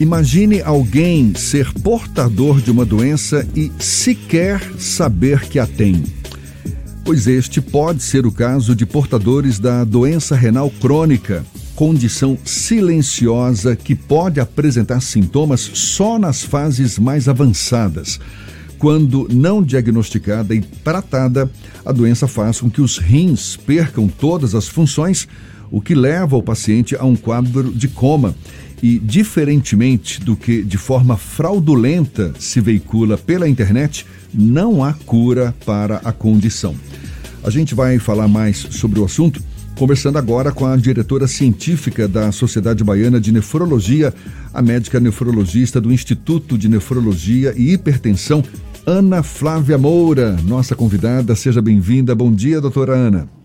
Imagine alguém ser portador de uma doença e sequer saber que a tem. Pois este pode ser o caso de portadores da doença renal crônica, condição silenciosa que pode apresentar sintomas só nas fases mais avançadas. Quando não diagnosticada e tratada, a doença faz com que os rins percam todas as funções, o que leva o paciente a um quadro de coma e, diferentemente do que de forma fraudulenta se veicula pela internet, não há cura para a condição. A gente vai falar mais sobre o assunto conversando agora com a diretora científica da Sociedade Baiana de Nefrologia, a médica nefrologista do Instituto de Nefrologia e Hipertensão, Ana Flávia Moura, nossa convidada. Seja bem-vinda. Bom dia, doutora Ana.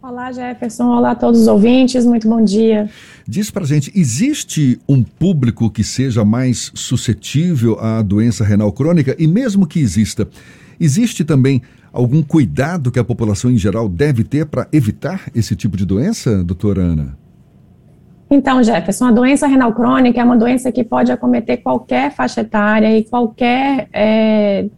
Olá, Jefferson. Olá a todos os ouvintes. Muito bom dia. Diz pra gente, existe um público que seja mais suscetível à doença renal crônica? E mesmo que exista, existe também algum cuidado que a população em geral deve ter para evitar esse tipo de doença, doutora Ana? Então, Jefferson, a doença renal crônica é uma doença que pode acometer qualquer faixa etária e qualquer é,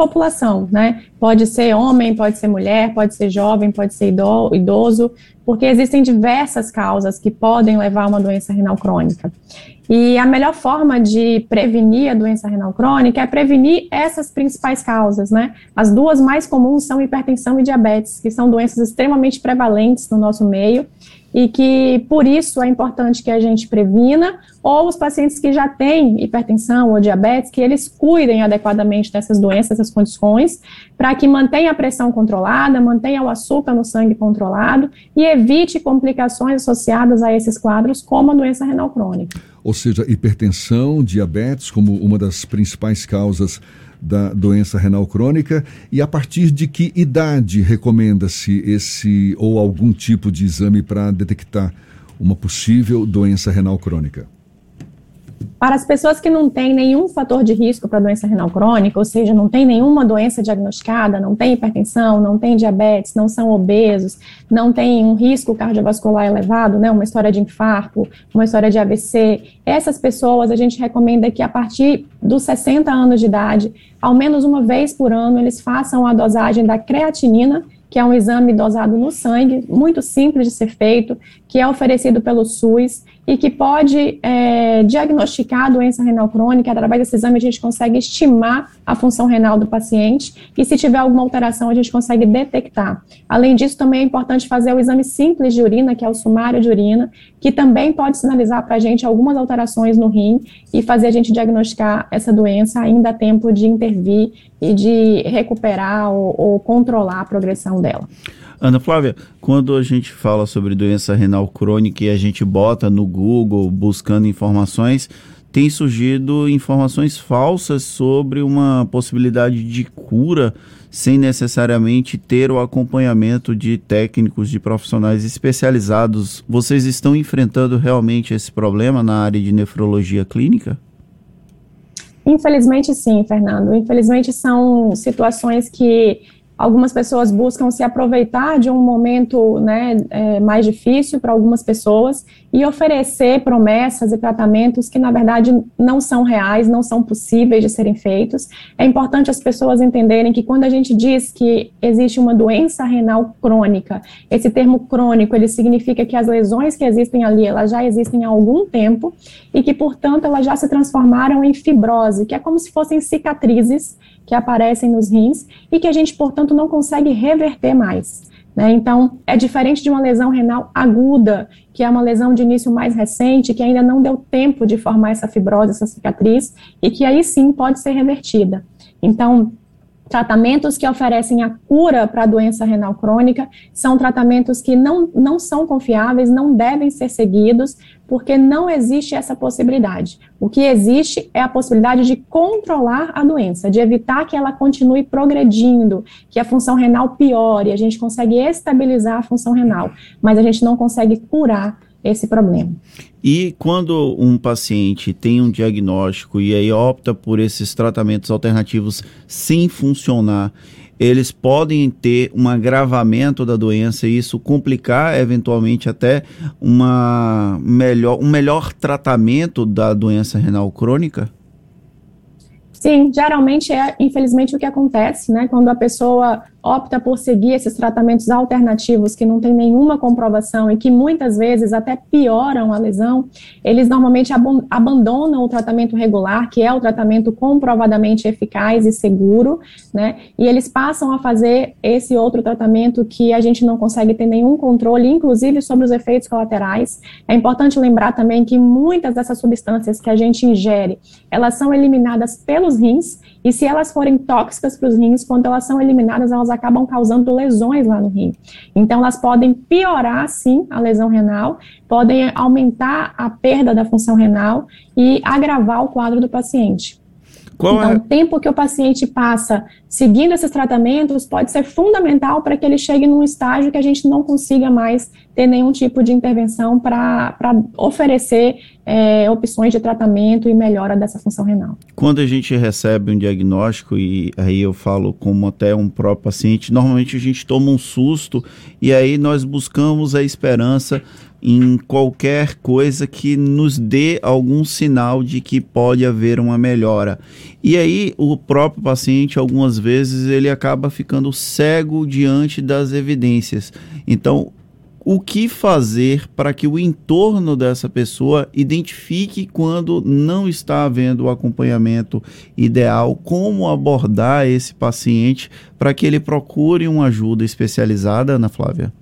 população, né? Pode ser homem, pode ser mulher, pode ser jovem, pode ser idoso, porque existem diversas causas que podem levar a uma doença renal crônica. E a melhor forma de prevenir a doença renal crônica é prevenir essas principais causas, né? As duas mais comuns são hipertensão e diabetes, que são doenças extremamente prevalentes no nosso meio e que por isso é importante que a gente previna, ou os pacientes que já têm hipertensão ou diabetes, que eles cuidem adequadamente dessas doenças, dessas condições, para que mantenha a pressão controlada, mantenha o açúcar no sangue controlado e evite complicações associadas a esses quadros, como a doença renal crônica. Ou seja, hipertensão, diabetes como uma das principais causas da doença renal crônica e a partir de que idade recomenda-se esse ou algum tipo de exame para detectar uma possível doença renal crônica? Para as pessoas que não têm nenhum fator de risco para doença renal crônica, ou seja, não tem nenhuma doença diagnosticada, não tem hipertensão, não tem diabetes, não são obesos, não tem um risco cardiovascular elevado, né, uma história de infarto, uma história de AVC, essas pessoas a gente recomenda que a partir dos 60 anos de idade, ao menos uma vez por ano, eles façam a dosagem da creatinina, que é um exame dosado no sangue, muito simples de ser feito, que é oferecido pelo SUS e que pode é, diagnosticar a doença renal crônica. Através desse exame, a gente consegue estimar a função renal do paciente e, se tiver alguma alteração, a gente consegue detectar. Além disso, também é importante fazer o exame simples de urina, que é o sumário de urina, que também pode sinalizar para a gente algumas alterações no rim e fazer a gente diagnosticar essa doença ainda a tempo de intervir e de recuperar ou, ou controlar a progressão dela. Ana Flávia, quando a gente fala sobre doença renal crônica e a gente bota no Google buscando informações, tem surgido informações falsas sobre uma possibilidade de cura sem necessariamente ter o acompanhamento de técnicos, de profissionais especializados. Vocês estão enfrentando realmente esse problema na área de nefrologia clínica? Infelizmente, sim, Fernando. Infelizmente, são situações que Algumas pessoas buscam se aproveitar de um momento né, é, mais difícil para algumas pessoas e oferecer promessas e tratamentos que, na verdade, não são reais, não são possíveis de serem feitos. É importante as pessoas entenderem que quando a gente diz que existe uma doença renal crônica, esse termo crônico, ele significa que as lesões que existem ali, elas já existem há algum tempo e que, portanto, elas já se transformaram em fibrose, que é como se fossem cicatrizes que aparecem nos rins e que a gente, portanto, não consegue reverter mais. Né? Então, é diferente de uma lesão renal aguda, que é uma lesão de início mais recente, que ainda não deu tempo de formar essa fibrose, essa cicatriz, e que aí sim pode ser revertida. Então, Tratamentos que oferecem a cura para a doença renal crônica são tratamentos que não, não são confiáveis, não devem ser seguidos, porque não existe essa possibilidade. O que existe é a possibilidade de controlar a doença, de evitar que ela continue progredindo, que a função renal piore, a gente consegue estabilizar a função renal, mas a gente não consegue curar esse problema. E quando um paciente tem um diagnóstico e aí opta por esses tratamentos alternativos sem funcionar, eles podem ter um agravamento da doença e isso complicar eventualmente até uma melhor, um melhor tratamento da doença renal crônica? Sim, geralmente é, infelizmente, o que acontece, né? Quando a pessoa opta por seguir esses tratamentos alternativos que não tem nenhuma comprovação e que muitas vezes até pioram a lesão, eles normalmente ab abandonam o tratamento regular, que é o tratamento comprovadamente eficaz e seguro, né? E eles passam a fazer esse outro tratamento que a gente não consegue ter nenhum controle, inclusive sobre os efeitos colaterais. É importante lembrar também que muitas dessas substâncias que a gente ingere, elas são eliminadas pelos rins e se elas forem tóxicas para os rins, quando elas são eliminadas, elas acabam causando lesões lá no rim. Então, elas podem piorar, sim, a lesão renal, podem aumentar a perda da função renal e agravar o quadro do paciente. Qual então, é? o tempo que o paciente passa seguindo esses tratamentos pode ser fundamental para que ele chegue num estágio que a gente não consiga mais ter nenhum tipo de intervenção para oferecer é, opções de tratamento e melhora dessa função renal. Quando a gente recebe um diagnóstico, e aí eu falo como até um próprio paciente, normalmente a gente toma um susto e aí nós buscamos a esperança em qualquer coisa que nos dê algum sinal de que pode haver uma melhora. E aí o próprio paciente, algumas vezes, ele acaba ficando cego diante das evidências. Então, o que fazer para que o entorno dessa pessoa identifique quando não está havendo o acompanhamento ideal, como abordar esse paciente para que ele procure uma ajuda especializada, Ana Flávia?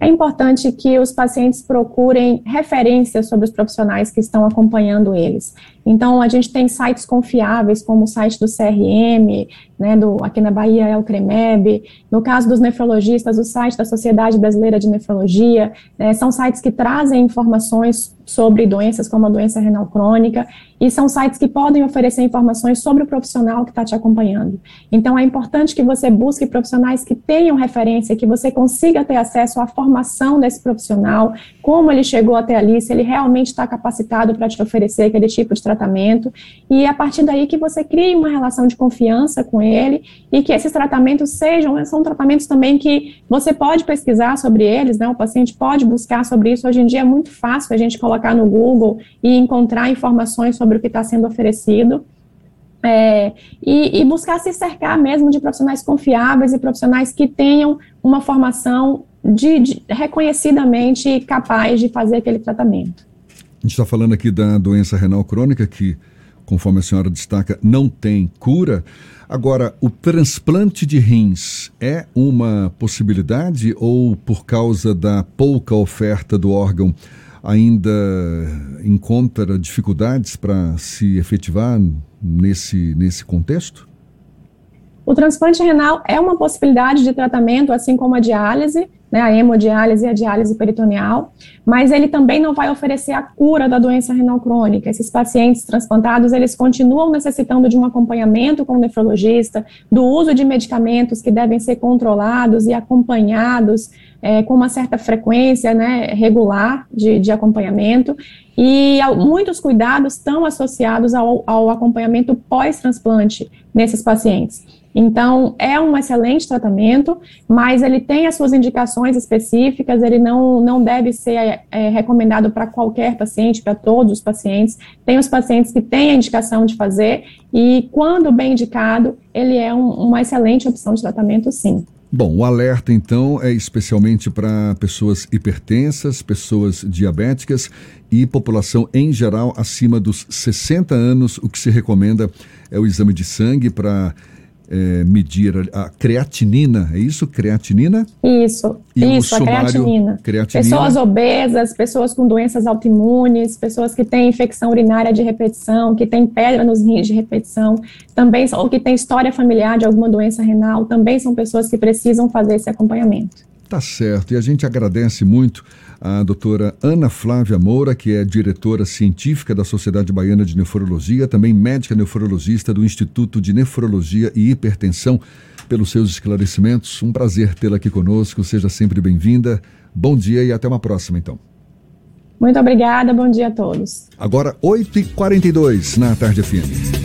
É importante que os pacientes procurem referências sobre os profissionais que estão acompanhando eles. Então, a gente tem sites confiáveis, como o site do CRM, né, do, aqui na Bahia é o CREMEB, no caso dos nefrologistas, o site da Sociedade Brasileira de Nefrologia, né, são sites que trazem informações sobre doenças como a doença renal crônica, e são sites que podem oferecer informações sobre o profissional que está te acompanhando. Então, é importante que você busque profissionais que tenham referência, que você consiga ter acesso à formação desse profissional, como ele chegou até ali, se ele realmente está capacitado para te oferecer aquele tipo de tratamento, e a partir daí que você crie uma relação de confiança com ele e que esses tratamentos sejam, são tratamentos também que você pode pesquisar sobre eles, né? O paciente pode buscar sobre isso. Hoje em dia é muito fácil a gente colocar no Google e encontrar informações sobre o que está sendo oferecido. É, e, e, buscar se cercar mesmo de profissionais confiáveis e profissionais que tenham uma formação de, de, reconhecidamente capaz de fazer aquele tratamento. A gente está falando aqui da doença renal crônica, que, conforme a senhora destaca, não tem cura. Agora, o transplante de rins é uma possibilidade ou, por causa da pouca oferta do órgão, ainda encontra dificuldades para se efetivar nesse, nesse contexto? O transplante renal é uma possibilidade de tratamento, assim como a diálise, né, a hemodiálise e a diálise peritoneal, mas ele também não vai oferecer a cura da doença renal crônica. Esses pacientes transplantados, eles continuam necessitando de um acompanhamento com o nefrologista, do uso de medicamentos que devem ser controlados e acompanhados é, com uma certa frequência né, regular de, de acompanhamento, e muitos cuidados estão associados ao, ao acompanhamento pós-transplante nesses pacientes. Então, é um excelente tratamento, mas ele tem as suas indicações específicas, ele não, não deve ser é, recomendado para qualquer paciente, para todos os pacientes. Tem os pacientes que têm a indicação de fazer, e quando bem indicado, ele é um, uma excelente opção de tratamento, sim. Bom, o alerta então é especialmente para pessoas hipertensas, pessoas diabéticas e população em geral acima dos 60 anos. O que se recomenda é o exame de sangue para é, medir a creatinina, é isso? Creatinina? Isso, e isso, a creatinina. creatinina. Pessoas obesas, pessoas com doenças autoimunes, pessoas que têm infecção urinária de repetição, que têm pedra nos rins de repetição, também, ou que têm história familiar de alguma doença renal, também são pessoas que precisam fazer esse acompanhamento. Tá certo, e a gente agradece muito a doutora Ana Flávia Moura, que é diretora científica da Sociedade Baiana de Nefrologia, também médica nefrologista do Instituto de Nefrologia e Hipertensão, pelos seus esclarecimentos. Um prazer tê-la aqui conosco, seja sempre bem-vinda. Bom dia e até uma próxima, então. Muito obrigada, bom dia a todos. Agora, 8h42 na Tarde FM.